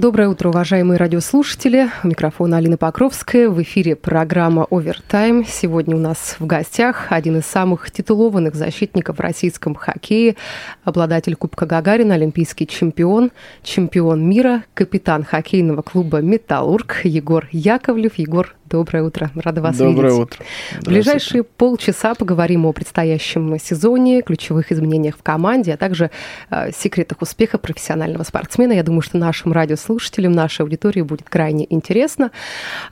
Доброе утро, уважаемые радиослушатели. У микрофона Алина Покровская. В эфире программа «Овертайм». Сегодня у нас в гостях один из самых титулованных защитников в российском хоккее, обладатель Кубка Гагарина, олимпийский чемпион, чемпион мира, капитан хоккейного клуба «Металлург» Егор Яковлев. Егор, Доброе утро, рада вас Доброе видеть. утро. В ближайшие полчаса поговорим о предстоящем сезоне, ключевых изменениях в команде, а также э, секретах успеха профессионального спортсмена. Я думаю, что нашим радиослушателям, нашей аудитории будет крайне интересно.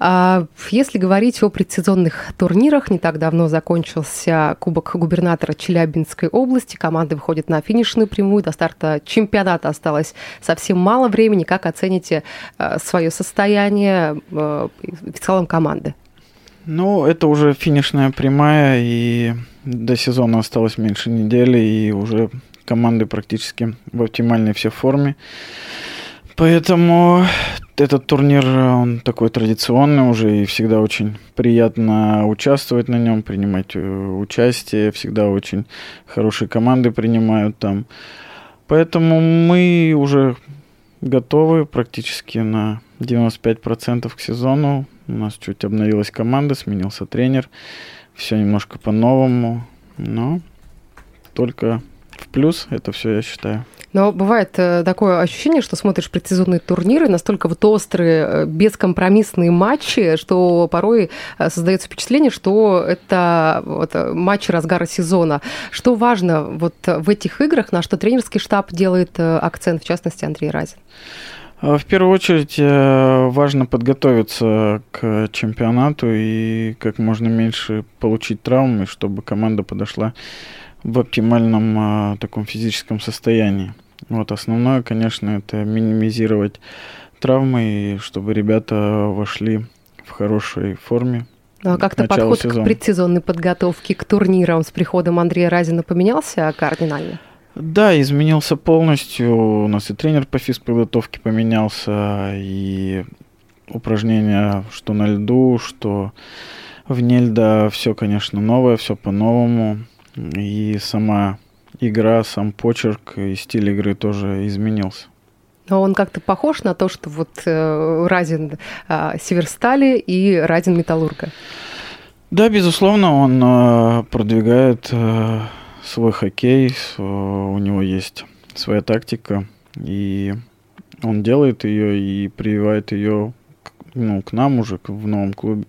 А, если говорить о предсезонных турнирах, не так давно закончился Кубок губернатора Челябинской области. Команды выходят на финишную прямую. До старта чемпионата осталось совсем мало времени. Как оцените э, свое состояние э, в целом команды? Ну, это уже финишная прямая, и до сезона осталось меньше недели, и уже команды практически в оптимальной все форме. Поэтому этот турнир, он такой традиционный уже, и всегда очень приятно участвовать на нем, принимать э, участие. Всегда очень хорошие команды принимают там. Поэтому мы уже готовы практически на 95% к сезону. У нас чуть обновилась команда, сменился тренер. Все немножко по-новому. Но только в плюс это все, я считаю. Но бывает э, такое ощущение, что смотришь предсезонные турниры, настолько вот острые, э, бескомпромиссные матчи, что порой э, создается впечатление, что это вот матчи разгара сезона. Что важно вот в этих играх, на что тренерский штаб делает акцент, в частности, Андрей Разин? В первую очередь важно подготовиться к чемпионату и как можно меньше получить травмы, чтобы команда подошла в оптимальном таком физическом состоянии. Вот основное, конечно, это минимизировать травмы, и чтобы ребята вошли в хорошей форме. Ну, а как-то подход сезона. к предсезонной подготовке, к турнирам с приходом Андрея Разина поменялся кардинально? Да, изменился полностью. У нас и тренер по физподготовке поменялся, и упражнения что на льду, что вне льда, все, конечно, новое, все по-новому. И сама игра, сам почерк и стиль игры тоже изменился. Но он как-то похож на то, что вот э, Разин э, Северстали и Разин Металлурга. Да, безусловно, он э, продвигает э, свой хоккей, э, у него есть своя тактика, и он делает ее и прививает ее ну, к нам уже в новом клубе.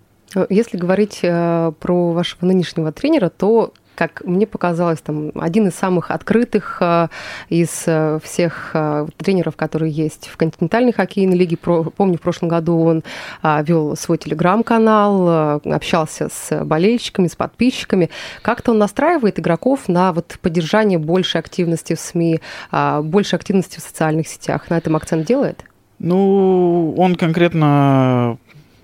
Если говорить э, про вашего нынешнего тренера, то как мне показалось, там один из самых открытых э, из э, всех э, тренеров, которые есть в континентальной хоккейной лиге. Помню, в прошлом году он вел свой телеграм-канал, общался с болельщиками, с подписчиками. Как-то он настраивает игроков на вот поддержание большей активности в СМИ, больше активности в социальных сетях. На этом акцент делает? Ну, он конкретно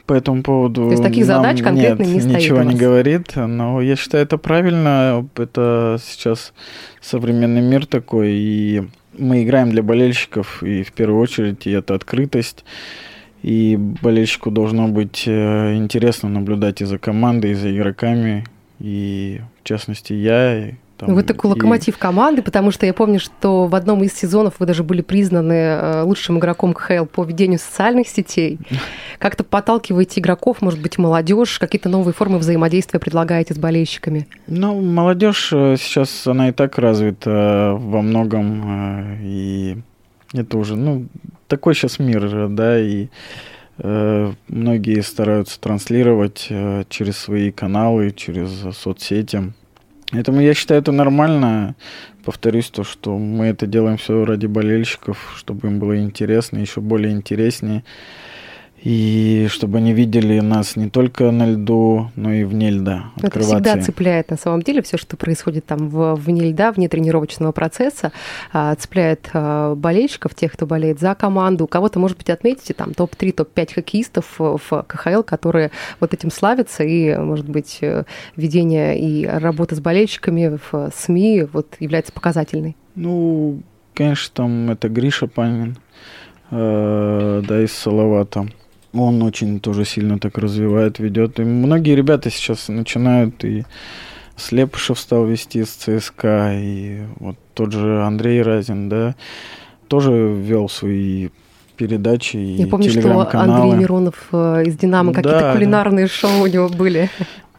по этому поводу. То есть таких нам задач конкретно нет, не стоит. Ничего не говорит, но я считаю это правильно. Это сейчас современный мир такой, и мы играем для болельщиков, и в первую очередь и это открытость. И болельщику должно быть э, интересно наблюдать и за командой, и за игроками. И в частности я, там, вы такой и... локомотив команды, потому что я помню, что в одном из сезонов вы даже были признаны э, лучшим игроком КХЛ по ведению социальных сетей. Как-то подталкиваете игроков, может быть, молодежь, какие-то новые формы взаимодействия предлагаете с болельщиками? Ну, молодежь э, сейчас, она и так развита во многом, э, и это уже, ну, такой сейчас мир, да, и многие стараются транслировать через свои каналы, через соцсети Поэтому я считаю это нормально. Повторюсь то, что мы это делаем все ради болельщиков, чтобы им было интересно, еще более интереснее. И чтобы они видели нас не только на льду, но и вне льда. Это всегда цепляет на самом деле все, что происходит там вне льда, вне тренировочного процесса, а, цепляет а, болельщиков, тех, кто болеет за команду. Кого-то, может быть, отметите, там топ-3, топ-5 хоккеистов в КХЛ, которые вот этим славятся, и, может быть, э, ведение и работа с болельщиками в СМИ вот является показательной. Ну, конечно, там это Гриша Панин, э, да, из Салавата. Он очень тоже сильно так развивает, ведет. И многие ребята сейчас начинают и Слепышев стал вести с ЦСКА, и вот тот же Андрей Разин, да, тоже вел свои передачи и Я помню, что Андрей Миронов э, из «Динамо», какие-то кулинарные да. шоу у него были.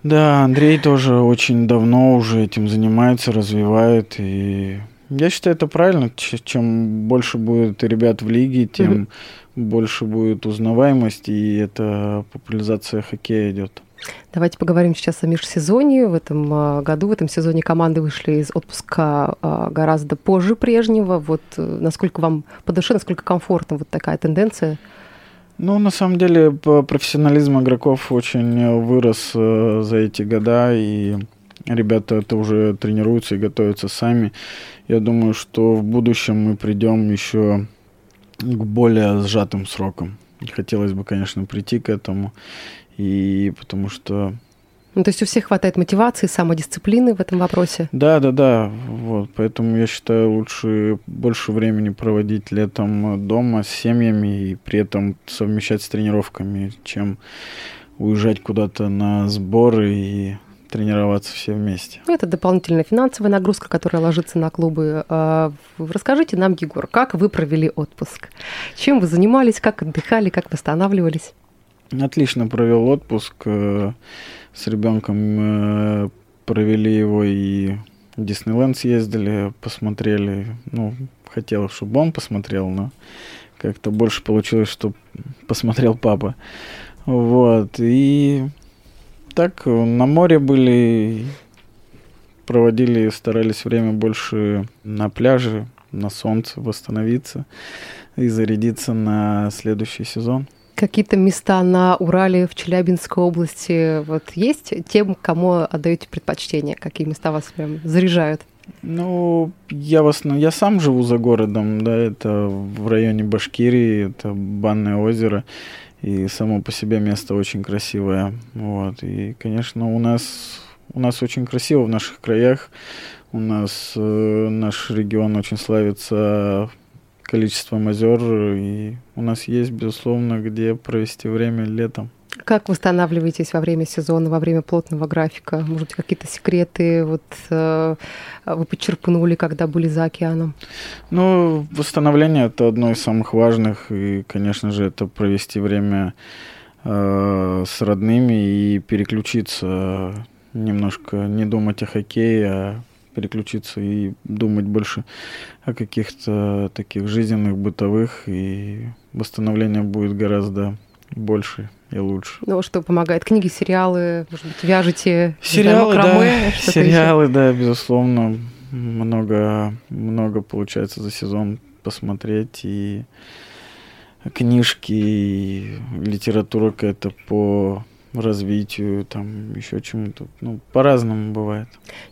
Да, Андрей тоже очень давно уже этим занимается, развивает, и я считаю, это правильно. Чем больше будет ребят в лиге, тем mm больше будет узнаваемость, и это популяризация хоккея идет. Давайте поговорим сейчас о межсезонье. В этом а, году, в этом сезоне команды вышли из отпуска а, гораздо позже прежнего. Вот э, насколько вам по душе, насколько комфортно вот такая тенденция? Ну, на самом деле, профессионализм игроков очень вырос э, за эти года, и ребята это уже тренируются и готовятся сами. Я думаю, что в будущем мы придем еще к более сжатым срокам. Хотелось бы, конечно, прийти к этому, и потому что ну, то есть у всех хватает мотивации, самодисциплины в этом вопросе? Да, да, да. Вот. Поэтому я считаю, лучше больше времени проводить летом дома с семьями и при этом совмещать с тренировками, чем уезжать куда-то на сборы и тренироваться все вместе. Ну, это дополнительная финансовая нагрузка, которая ложится на клубы. А, расскажите нам, Егор, как вы провели отпуск? Чем вы занимались, как отдыхали, как восстанавливались? Отлично провел отпуск. Э, с ребенком э, провели его и в Диснейленд съездили, посмотрели. Ну, хотел, чтобы он посмотрел, но как-то больше получилось, что посмотрел папа. Вот. И так, на море были, проводили, старались время больше на пляже, на солнце восстановиться и зарядиться на следующий сезон. Какие-то места на Урале, в Челябинской области вот есть тем, кому отдаете предпочтение? Какие места вас прям заряжают? Ну, я в основном, я сам живу за городом, да, это в районе Башкирии, это Банное озеро. И само по себе место очень красивое. Вот. И, конечно, у нас, у нас очень красиво в наших краях. У нас э, наш регион очень славится количеством озер, и у нас есть, безусловно, где провести время летом. Как восстанавливаетесь во время сезона, во время плотного графика? Может, какие-то секреты вот, э, вы подчерпнули, когда были за океаном? Ну, восстановление – это одно из самых важных. И, конечно же, это провести время э, с родными и переключиться немножко, не думать о хоккее, а переключиться и думать больше о каких-то таких жизненных, бытовых, и восстановление будет гораздо больше и лучше. Ну, что помогает? Книги, сериалы, может быть, вяжете? Сериалы, знаю, макраме, да. Сериалы, еще? да, безусловно. Много, много получается за сезон посмотреть и книжки, и литература какая-то по развитию, там еще чему-то. Ну, по-разному бывает.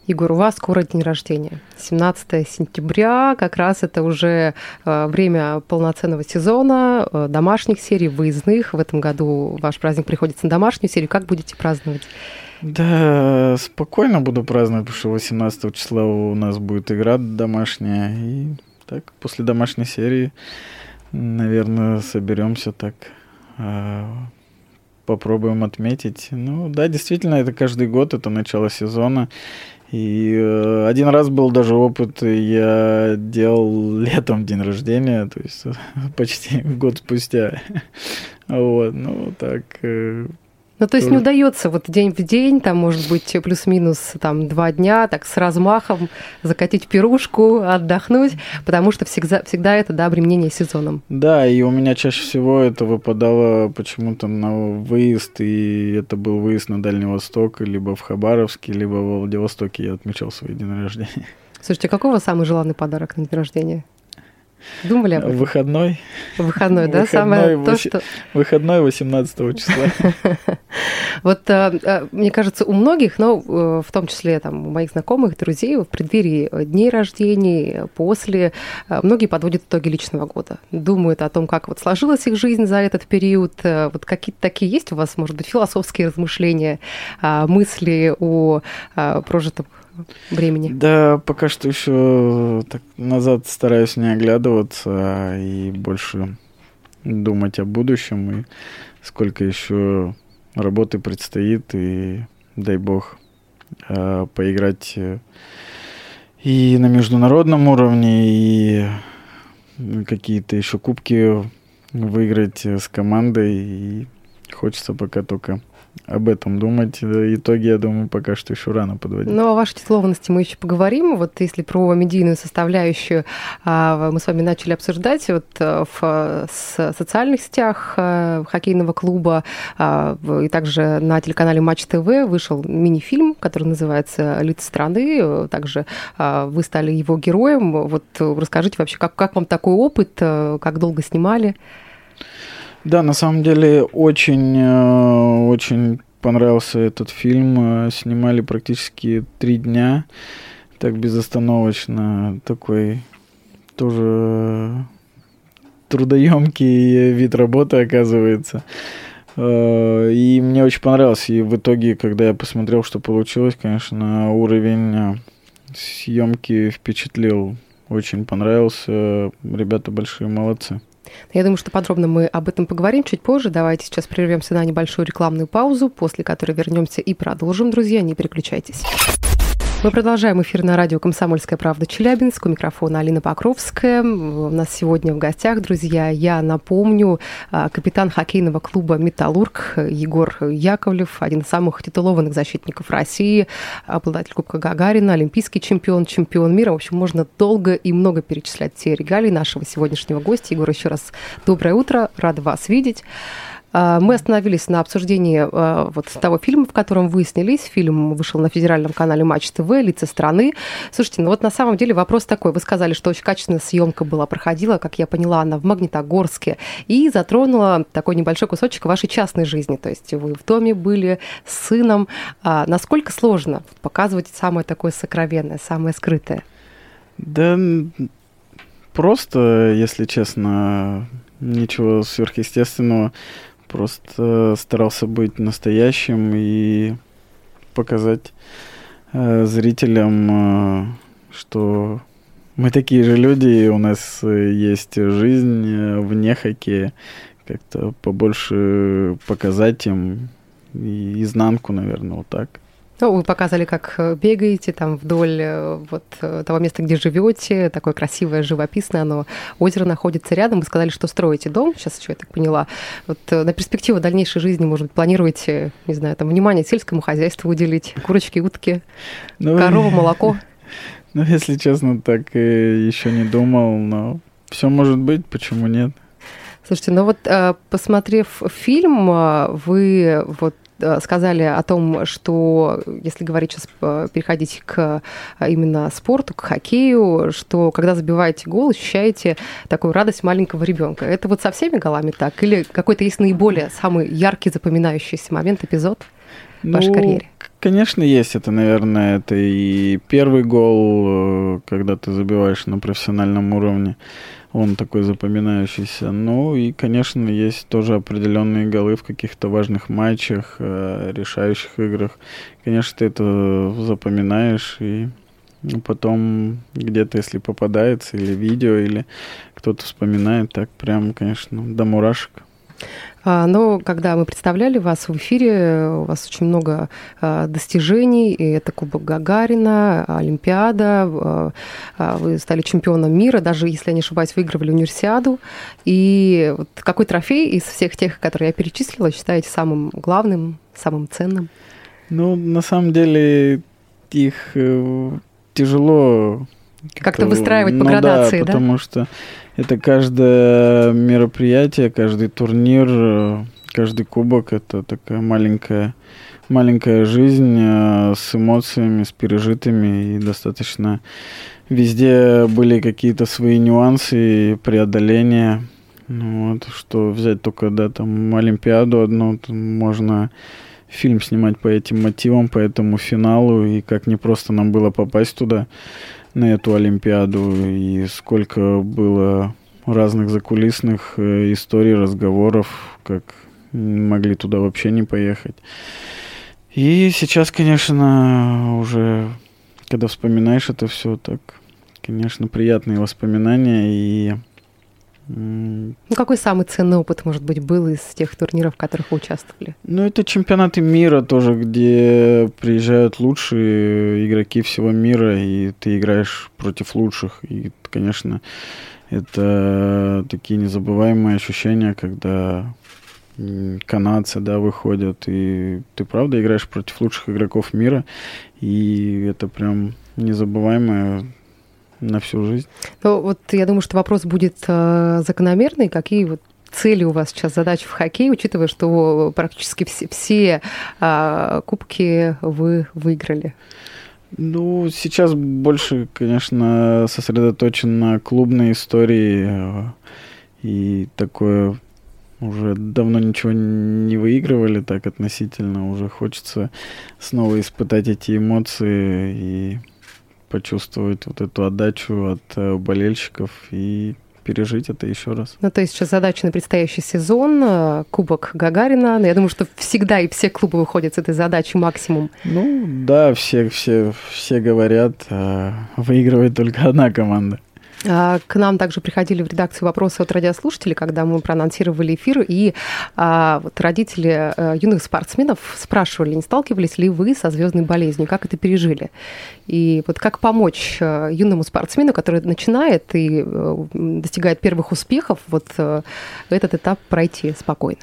Егор, у вас скоро день рождения. 17 сентября, как раз это уже э, время полноценного сезона, э, домашних серий, выездных. В этом году ваш праздник приходится на домашнюю серию. Как будете праздновать? Да, спокойно буду праздновать, потому что 18 числа у нас будет игра домашняя. И так, после домашней серии, наверное, соберемся так э, попробуем отметить. Ну да, действительно, это каждый год, это начало сезона. И э, один раз был даже опыт, я делал летом день рождения, то есть почти год спустя. Вот, ну так, э, ну, то есть не удается вот день в день, там, может быть, плюс-минус там два дня, так с размахом закатить пирушку, отдохнуть, потому что всегда, всегда это, да, обременение сезоном. Да, и у меня чаще всего это выпадало почему-то на выезд, и это был выезд на Дальний Восток, либо в Хабаровске, либо в Владивостоке я отмечал свой день рождения. Слушайте, а какой у вас самый желанный подарок на день рождения? Думали об этом? Выходной. Выходной, да? Выходной, Самое то, что... Выходной 18 числа. Вот э, э, мне кажется, у многих, но э, в том числе там, у моих знакомых, друзей, в преддверии дней рождений, после, многие подводят итоги личного года. Думают о том, как вот сложилась их жизнь за этот период. Вот какие-то такие есть у вас, может быть, философские размышления, мысли о прожитом времени? Да, пока что еще так назад стараюсь не оглядываться и больше думать о будущем и сколько еще работы предстоит и дай бог э, поиграть э, и на международном уровне и какие-то еще кубки выиграть э, с командой и хочется пока только об этом думать. Э, Итоги, я думаю, пока что еще рано подводить. Ну, о вашей титулованности мы еще поговорим. Вот если про медийную составляющую а, мы с вами начали обсуждать, вот а, в социальных сетях а, хоккейного клуба а, и также на телеканале Матч ТВ вышел мини-фильм, который называется «Лица страны». Э, Также а, вы стали его героем. Вот э, расскажите вообще, как, как вам такой опыт, э, как долго снимали? Да, на самом деле очень, э, очень понравился этот фильм. Э, Снимали практически три дня, так безостановочно. Такой тоже трудоемкий вид работы оказывается. Э, И мне очень понравилось. И в итоге, когда я посмотрел, что получилось, конечно, уровень съемки впечатлил. Очень понравился. Ребята большие молодцы. Я думаю, что подробно мы об этом поговорим чуть позже. Давайте сейчас прервемся на небольшую рекламную паузу, после которой вернемся и продолжим, друзья. Не переключайтесь. Мы продолжаем эфир на радио «Комсомольская правда» Челябинск. У микрофона Алина Покровская. У нас сегодня в гостях, друзья, я напомню, а, капитан хоккейного клуба «Металлург» Егор Яковлев, один из самых титулованных защитников России, обладатель Кубка Гагарина, олимпийский чемпион, чемпион мира. В общем, можно долго и много перечислять те регалии нашего сегодняшнего гостя. Егор, еще раз доброе утро, рада вас видеть. А, Мы остановились на обсуждении а, вот того фильма, в котором вы снялись. Фильм вышел на федеральном канале Матч ТВ «Лица страны». Слушайте, ну вот на самом деле вопрос такой. Вы сказали, что очень качественная съемка была, проходила, как я поняла, она в Магнитогорске и затронула такой небольшой кусочек вашей частной жизни. То есть вы в доме были с сыном. А насколько сложно показывать самое такое сокровенное, самое скрытое? Да просто, если честно, ничего сверхъестественного. Просто старался быть настоящим и показать э, зрителям, э, что мы такие же люди, и у нас э, есть жизнь э, вне хоккея. Как-то побольше показать им и изнанку, наверное, вот так. Ну, вы показали, как э, бегаете там вдоль э, вот э, того места, где живете, такое красивое, живописное, оно озеро находится рядом. Вы сказали, что строите дом, сейчас еще я так поняла. Вот на перспективу дальнейшей жизни, может быть, планируете, не знаю, там внимание сельскому хозяйству уделить, курочки, утки, Ну, корова, молоко. Ну, если честно, так и еще не думал, но все может быть, почему нет? Слушайте, ну вот посмотрев фильм, вы вот сказали о том, что, если говорить сейчас, э, переходить к э, именно спорту, к хоккею, что когда забиваете гол, ощущаете такую радость маленького ребенка. Это вот со всеми голами так? Или какой-то есть наиболее самый яркий, запоминающийся момент, эпизод в вашей карьере? к- конечно, есть это, наверное, это и первый гол, э, когда ты забиваешь на профессиональном уровне, он такой запоминающийся. Ну и, конечно, есть тоже определенные голы в каких-то важных матчах, э, решающих играх. Конечно, ты это запоминаешь и ну, потом где-то, если попадается, или видео, или кто-то вспоминает, так прям, конечно, до мурашек. А, Но когда мы представляли вас в эфире, у вас очень много а, достижений. И это Кубок Гагарина, Олимпиада. а, Вы стали чемпионом мира, даже, если я не ошибаюсь, выигрывали универсиаду. И вот какой трофей из всех тех, которые я перечислила, считаете самым главным, самым ценным? Ну, на самом деле, их э, тяжело Как-то выстраивать по ну градации, да? да? потому что это каждое мероприятие, каждый турнир, э, каждый кубок — это такая маленькая маленькая жизнь э, с эмоциями, с пережитыми и достаточно везде были какие-то свои нюансы и преодоления. Ну, вот, что взять только, да, там, Олимпиаду одну, можно фильм снимать по этим мотивам, по этому финалу, и как не просто нам было попасть туда, на эту Олимпиаду, и сколько было разных закулисных э, историй, разговоров, как могли туда вообще не поехать. И сейчас, конечно, уже, когда вспоминаешь это все, так, конечно, приятные воспоминания и ну, какой самый ценный опыт, может быть, был из тех турниров, в которых вы участвовали? Ну, это чемпионаты мира тоже, где приезжают лучшие игроки всего мира, и ты играешь против лучших. И, конечно, это такие незабываемые ощущения, когда канадцы, да, выходят, и ты правда играешь против лучших игроков мира, и это прям незабываемое на всю жизнь. Ну, вот я думаю, что вопрос будет э, закономерный. Какие вот цели у вас сейчас, задачи в хоккее, учитывая, что практически все, все э, кубки вы выиграли? Ну, сейчас больше, конечно, сосредоточен на клубной истории. Э, и такое уже давно ничего не выигрывали так относительно. Уже хочется снова испытать эти эмоции и почувствовать вот эту отдачу от э, болельщиков и пережить это еще раз. Ну, то есть сейчас задача на предстоящий сезон, э, Кубок Гагарина. Я думаю, что всегда и все клубы выходят с этой задачей максимум. Ну, да, все, все, все говорят, э, выигрывает только одна команда. А, к нам также приходили в редакцию вопросы от радиослушателей, когда мы проанонсировали эфир, и а, вот родители а, юных спортсменов спрашивали, не сталкивались ли вы со звездной болезнью, как это пережили, и вот как помочь а, юному спортсмену, который начинает и а, достигает первых успехов, вот а, этот этап пройти спокойно.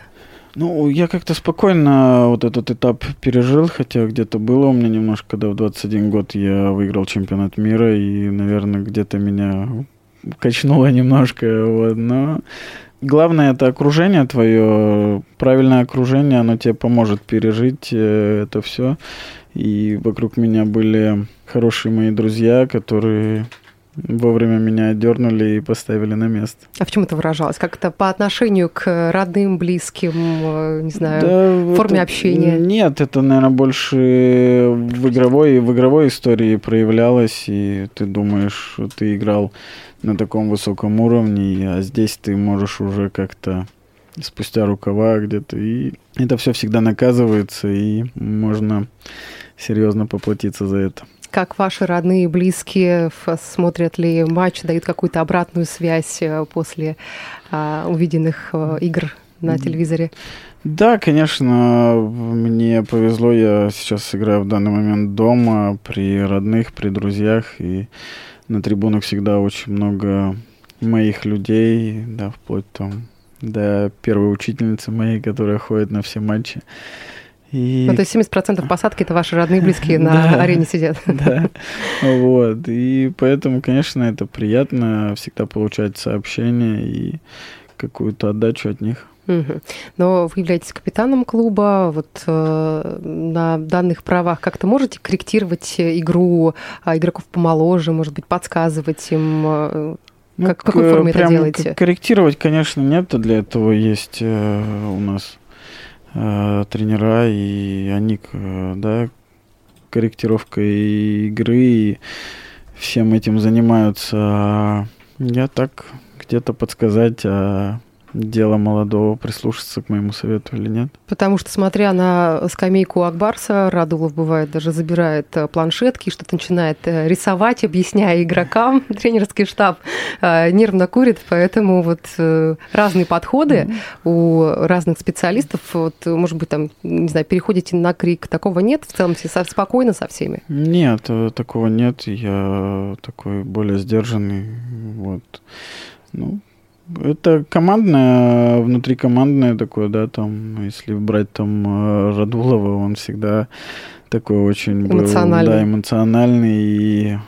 Ну, я как-то спокойно вот этот этап пережил, хотя где-то было у меня немножко, когда в 21 год я выиграл чемпионат мира, и, наверное, где-то меня качнуло немножко, вот, но главное это окружение твое, правильное окружение, оно тебе поможет пережить э, это все. И вокруг меня были хорошие мои друзья, которые вовремя меня отдернули и поставили на место. А в чем это выражалось? Как это по отношению к родным, близким, э, не знаю, да, форме это, общения? Нет, это, наверное, больше в игровой, в игровой истории проявлялось, и ты думаешь, что ты играл на таком высоком уровне, а здесь ты можешь уже как-то спустя рукава где-то, и это все всегда наказывается, и можно серьезно поплатиться за это как ваши родные, близкие смотрят ли матч, дают какую-то обратную связь э, после а, увиденных а, игр на телевизоре? Да, конечно, мне повезло, я сейчас играю в данный момент дома, при родных, при друзьях, и на трибунах всегда очень много моих людей, да, вплоть там до первой учительницы моей, которая ходит на все матчи. И... Ну, то есть 70% посадки это ваши родные близкие на арене сидят. Да, вот. И поэтому, конечно, это приятно всегда получать сообщения и какую-то отдачу от них. Но вы являетесь капитаном клуба, вот э, на данных правах как-то можете корректировать игру а, игроков помоложе, может быть, подсказывать им, э, ну, как, в какой форме это делаете? Корректировать, конечно, нет, для этого есть э, у нас э, тренера, и они, да, корректировкой игры, и всем этим занимаются. Я так где-то подсказать, а дело молодого прислушаться к моему совету или нет. Потому что, смотря на скамейку Акбарса, Радулов бывает даже забирает э, планшетки, что-то начинает э, рисовать, объясняя игрокам. Тренерский штаб э, нервно курит, поэтому вот разные подходы у разных специалистов. Вот, может быть, там, не знаю, переходите на крик. Такого нет? В целом все спокойно со всеми? Нет, такого нет. Я такой более сдержанный. Вот. Ну, это командное, внутрикомандное такое, да, там, если брать там э, Радулова, он всегда такой очень эмоциональный. Был, да, эмоциональный, и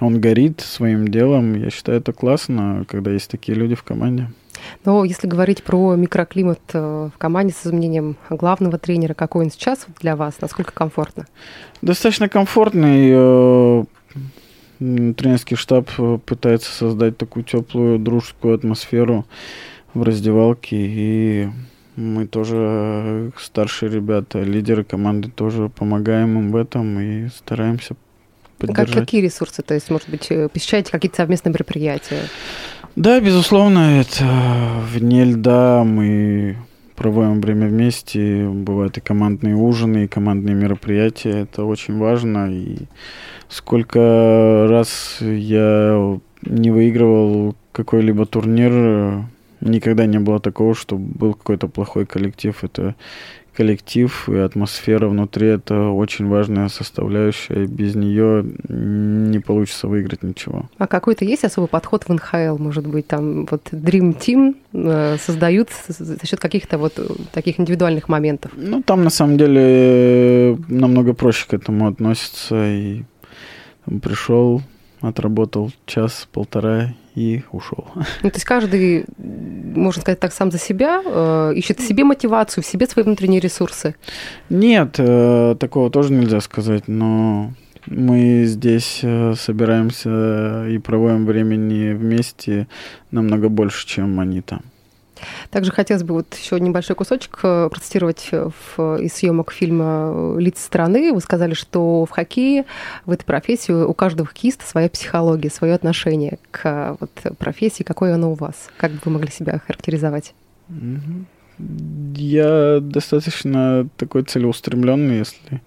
он горит своим делом. Я считаю, это классно, когда есть такие люди в команде. Но если говорить про микроклимат э, в команде с изменением главного тренера, какой он сейчас для вас, насколько комфортно? Достаточно комфортный. Э, тренерский штаб э, пытается создать такую теплую дружескую атмосферу в раздевалке. И мы тоже, старшие ребята, лидеры команды, тоже помогаем им в этом и стараемся поддержать. Как, какие ресурсы? То есть, может быть, посещаете какие-то совместные мероприятия? Да, безусловно, это вне льда мы проводим время вместе, бывают и командные ужины, и командные мероприятия, это очень важно, и сколько раз я не выигрывал какой-либо турнир, никогда не было такого, что был какой-то плохой коллектив, это коллектив и атмосфера внутри это очень важная составляющая. Без нее не получится выиграть ничего. А какой-то есть особый подход в НХЛ, может быть, там вот Dream Team э, создают за счет каких-то вот таких индивидуальных моментов? Ну, там на самом деле намного проще к этому относится. И пришел, отработал час-полтора и ушел. Ну, то есть каждый, можно сказать так, сам за себя э, ищет в себе мотивацию, в себе свои внутренние ресурсы? Нет, э, такого тоже нельзя сказать, но мы здесь э, собираемся и проводим времени вместе намного больше, чем они там. Также хотелось бы вот еще небольшой кусочек э, процитировать э, в, из съемок фильма «Лица страны». Вы сказали, что в хоккее, в этой профессии у каждого хоккеиста своя психология, свое отношение к вот, профессии. Какое оно у вас? Как бы вы могли себя характеризовать? Я достаточно такой целеустремленный, если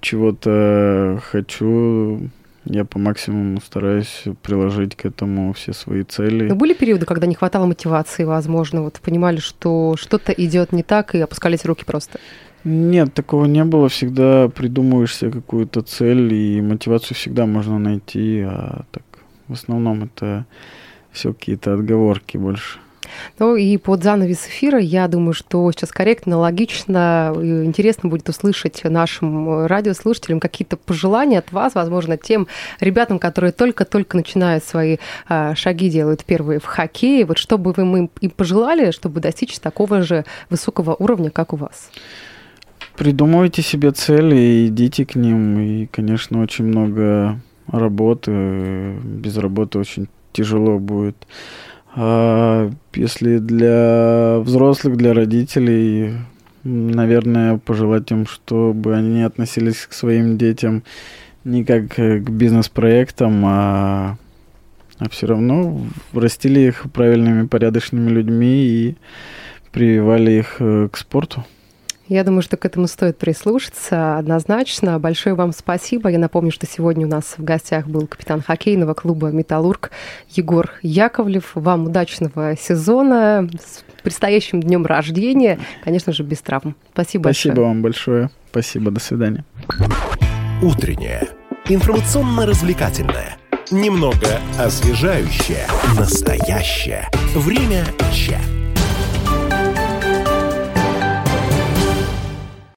чего-то хочу, я по максимуму стараюсь приложить к этому все свои цели. Но были периоды, когда не хватало мотивации, возможно, вот понимали, что что-то идет не так, и опускались руки просто? Нет, такого не было. Всегда придумываешь себе какую-то цель, и мотивацию всегда можно найти, а так в основном это все какие-то отговорки больше. Ну и под занавес эфира, я думаю, что сейчас корректно, логично, интересно будет услышать нашим радиослушателям какие-то пожелания от вас, возможно, тем ребятам, которые только-только начинают свои а, шаги, делают первые в хоккее. Вот что бы вы им, им пожелали, чтобы достичь такого же высокого уровня, как у вас? Придумывайте себе цели и идите к ним. И, конечно, очень много работы. Без работы очень тяжело будет. А если для взрослых, для родителей, наверное, пожелать им, чтобы они относились к своим детям не как к бизнес-проектам, а, а все равно растили их правильными, порядочными людьми и прививали их э, к спорту. Я думаю, что к этому стоит прислушаться однозначно. Большое вам спасибо. Я напомню, что сегодня у нас в гостях был капитан хоккейного клуба «Металлург» Егор Яковлев. Вам удачного сезона с предстоящим днем рождения. Конечно же, без травм. Спасибо, большое. Спасибо вам большое. Спасибо. До свидания. Утреннее. Информационно-развлекательное. Немного освежающее. Настоящее. Время чат.